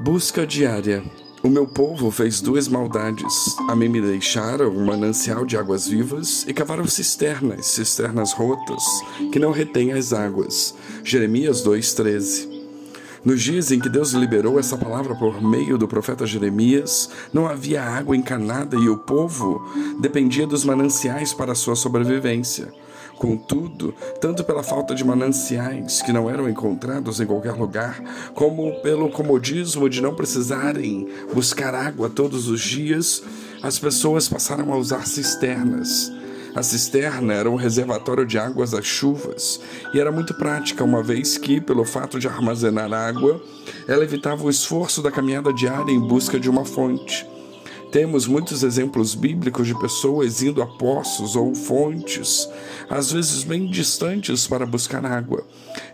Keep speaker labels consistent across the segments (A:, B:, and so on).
A: Busca diária. O meu povo fez duas maldades. A mim me deixaram um manancial de águas vivas e cavaram cisternas, cisternas rotas, que não retêm as águas. Jeremias 2,13. Nos dias em que Deus liberou essa palavra por meio do profeta Jeremias, não havia água encanada e o povo dependia dos mananciais para sua sobrevivência. Contudo, tanto pela falta de mananciais que não eram encontrados em qualquer lugar, como pelo comodismo de não precisarem buscar água todos os dias, as pessoas passaram a usar cisternas. A cisterna era um reservatório de águas das chuvas e era muito prática, uma vez que, pelo fato de armazenar água, ela evitava o esforço da caminhada diária em busca de uma fonte. Temos muitos exemplos bíblicos de pessoas indo a poços ou fontes, às vezes bem distantes, para buscar água.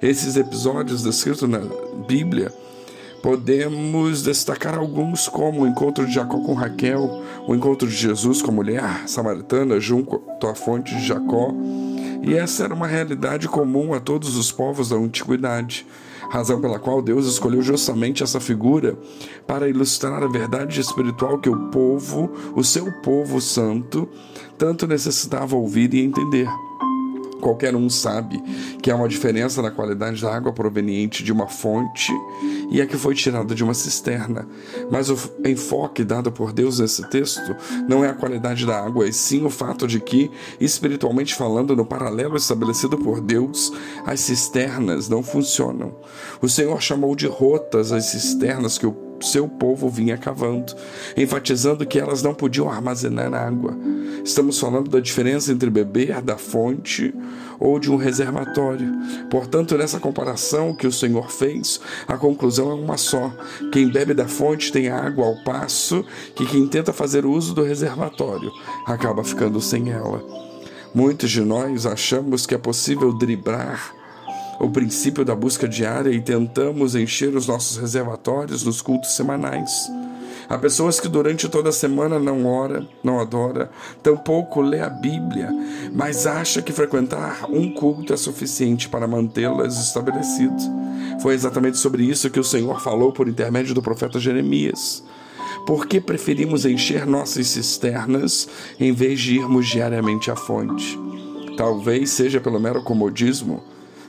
A: Esses episódios descritos na Bíblia podemos destacar alguns, como o encontro de Jacó com Raquel, o encontro de Jesus com a mulher samaritana junto à fonte de Jacó. E essa era uma realidade comum a todos os povos da antiguidade razão pela qual Deus escolheu justamente essa figura para ilustrar a verdade espiritual que o povo, o seu povo santo, tanto necessitava ouvir e entender. Qualquer um sabe que há uma diferença na qualidade da água proveniente de uma fonte e a que foi tirada de uma cisterna. Mas o enfoque dado por Deus nesse texto não é a qualidade da água, e sim o fato de que, espiritualmente falando, no paralelo estabelecido por Deus, as cisternas não funcionam. O Senhor chamou de rotas as cisternas que o seu povo vinha cavando, enfatizando que elas não podiam armazenar água. Estamos falando da diferença entre beber da fonte ou de um reservatório. Portanto, nessa comparação que o Senhor fez, a conclusão é uma só: quem bebe da fonte tem água, ao passo que quem tenta fazer uso do reservatório acaba ficando sem ela. Muitos de nós achamos que é possível driblar o princípio da busca diária e tentamos encher os nossos reservatórios nos cultos semanais. Há pessoas que durante toda a semana não ora, não adora, tampouco lê a Bíblia, mas acha que frequentar um culto é suficiente para mantê-las estabelecidas. Foi exatamente sobre isso que o Senhor falou por intermédio do profeta Jeremias. Por que preferimos encher nossas cisternas em vez de irmos diariamente à fonte? Talvez seja pelo mero comodismo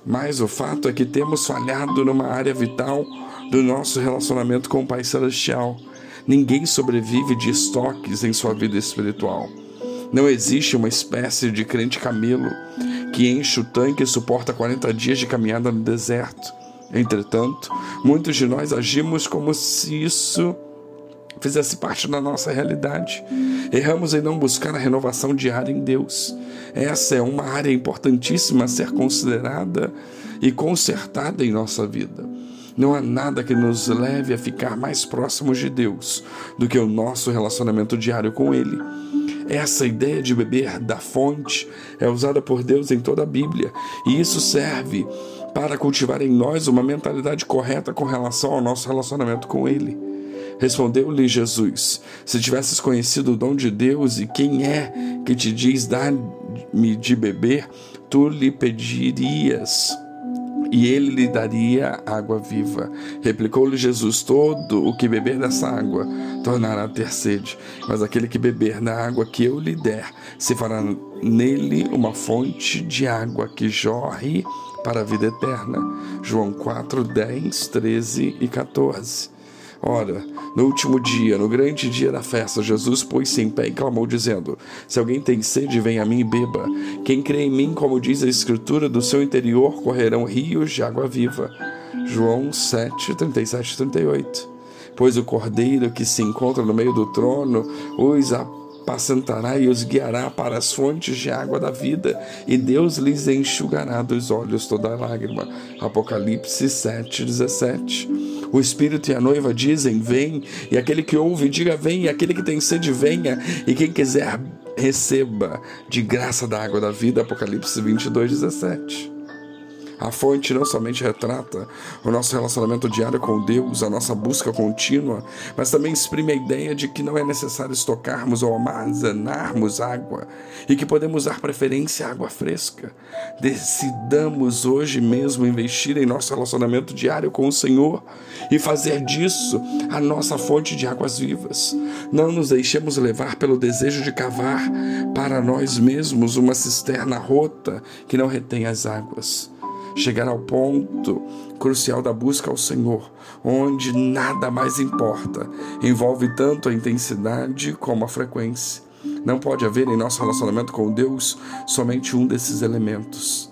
A: mas o fato é que temos falhado numa área vital do nosso relacionamento com o Pai Celestial. Ninguém sobrevive de estoques em sua vida espiritual. Não existe uma espécie de crente camelo que enche o tanque e suporta 40 dias de caminhada no deserto. Entretanto, muitos de nós agimos como se isso fizesse parte da nossa realidade. Erramos em não buscar a renovação diária em Deus. Essa é uma área importantíssima a ser considerada e consertada em nossa vida. Não há nada que nos leve a ficar mais próximos de Deus do que o nosso relacionamento diário com Ele. Essa ideia de beber da fonte é usada por Deus em toda a Bíblia, e isso serve para cultivar em nós uma mentalidade correta com relação ao nosso relacionamento com Ele. Respondeu-lhe Jesus: Se tivesses conhecido o dom de Deus e quem é que te diz dar-me de beber, tu lhe pedirias e ele lhe daria água viva. Replicou-lhe Jesus: Todo o que beber dessa água tornará a ter sede, mas aquele que beber da água que eu lhe der, se fará nele uma fonte de água que jorre para a vida eterna. João 4, 10, 13 e 14. Ora, no último dia, no grande dia da festa, Jesus pôs-se em pé e clamou, dizendo: Se alguém tem sede, venha a mim e beba. Quem crê em mim, como diz a Escritura, do seu interior correrão rios de água viva. João 7, 37 e 38. Pois o cordeiro que se encontra no meio do trono os apacentará e os guiará para as fontes de água da vida, e Deus lhes enxugará dos olhos toda lágrima. Apocalipse 7, 17. O Espírito e a noiva dizem: Vem, e aquele que ouve, diga: Vem, e aquele que tem sede, venha, e quem quiser, receba de graça da água da vida. Apocalipse 22, 17. A fonte não somente retrata o nosso relacionamento diário com Deus, a nossa busca contínua, mas também exprime a ideia de que não é necessário estocarmos ou armazenarmos água e que podemos dar preferência à água fresca. Decidamos hoje mesmo investir em nosso relacionamento diário com o Senhor e fazer disso a nossa fonte de águas vivas. Não nos deixemos levar pelo desejo de cavar para nós mesmos uma cisterna rota que não retém as águas chegar ao ponto crucial da busca ao Senhor, onde nada mais importa, envolve tanto a intensidade como a frequência. Não pode haver em nosso relacionamento com Deus somente um desses elementos.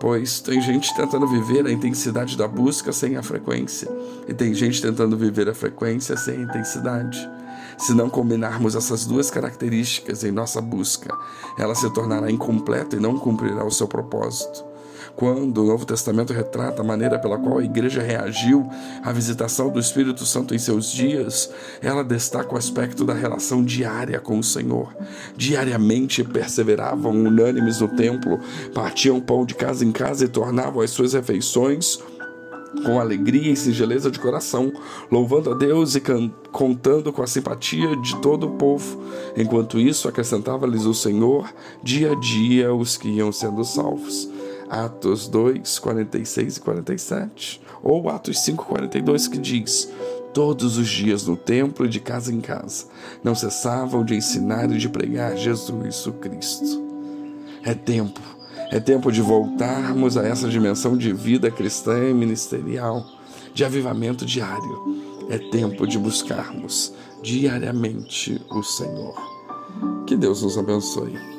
A: Pois tem gente tentando viver a intensidade da busca sem a frequência, e tem gente tentando viver a frequência sem a intensidade. Se não combinarmos essas duas características em nossa busca, ela se tornará incompleta e não cumprirá o seu propósito. Quando o Novo Testamento retrata a maneira pela qual a igreja reagiu à visitação do Espírito Santo em seus dias, ela destaca o aspecto da relação diária com o Senhor. Diariamente perseveravam unânimes no templo, partiam pão de casa em casa e tornavam as suas refeições com alegria e singeleza de coração, louvando a Deus e contando com a simpatia de todo o povo. Enquanto isso, acrescentava-lhes o Senhor dia a dia os que iam sendo salvos. Atos 2, 46 e 47. Ou Atos 5, 42, que diz: Todos os dias no templo e de casa em casa, não cessavam de ensinar e de pregar Jesus o Cristo. É tempo, é tempo de voltarmos a essa dimensão de vida cristã e ministerial, de avivamento diário. É tempo de buscarmos diariamente o Senhor. Que Deus nos abençoe.